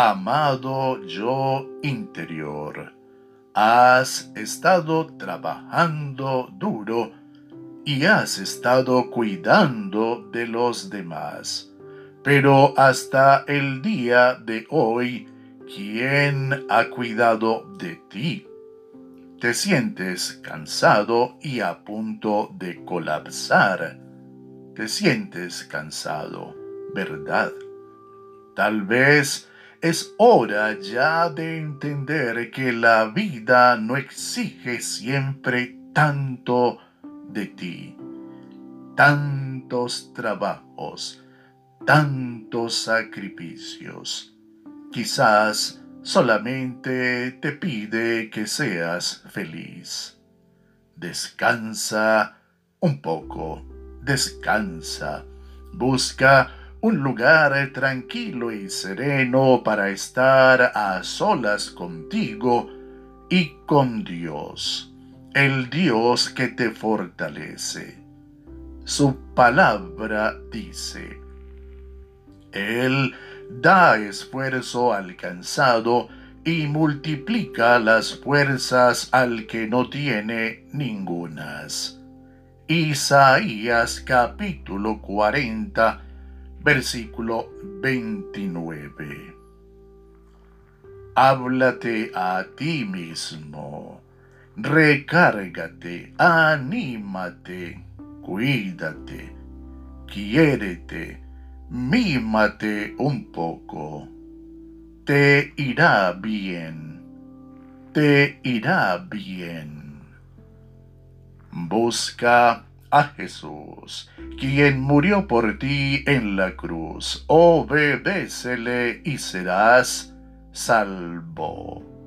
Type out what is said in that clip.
amado yo interior, has estado trabajando duro y has estado cuidando de los demás. Pero hasta el día de hoy, ¿quién ha cuidado de ti? Te sientes cansado y a punto de colapsar. Te sientes cansado, ¿verdad? Tal vez es hora ya de entender que la vida no exige siempre tanto de ti, tantos trabajos, tantos sacrificios. Quizás solamente te pide que seas feliz. Descansa un poco, descansa, busca un lugar tranquilo y sereno para estar a solas contigo y con Dios, el Dios que te fortalece. Su palabra dice, Él da esfuerzo al cansado y multiplica las fuerzas al que no tiene ningunas. Isaías capítulo 40 versículo 29. Háblate a ti mismo, recárgate, anímate, cuídate, quiérete, mímate un poco. Te irá bien, te irá bien. Busca a Jesús, quien murió por ti en la cruz. Obedécele y serás salvo.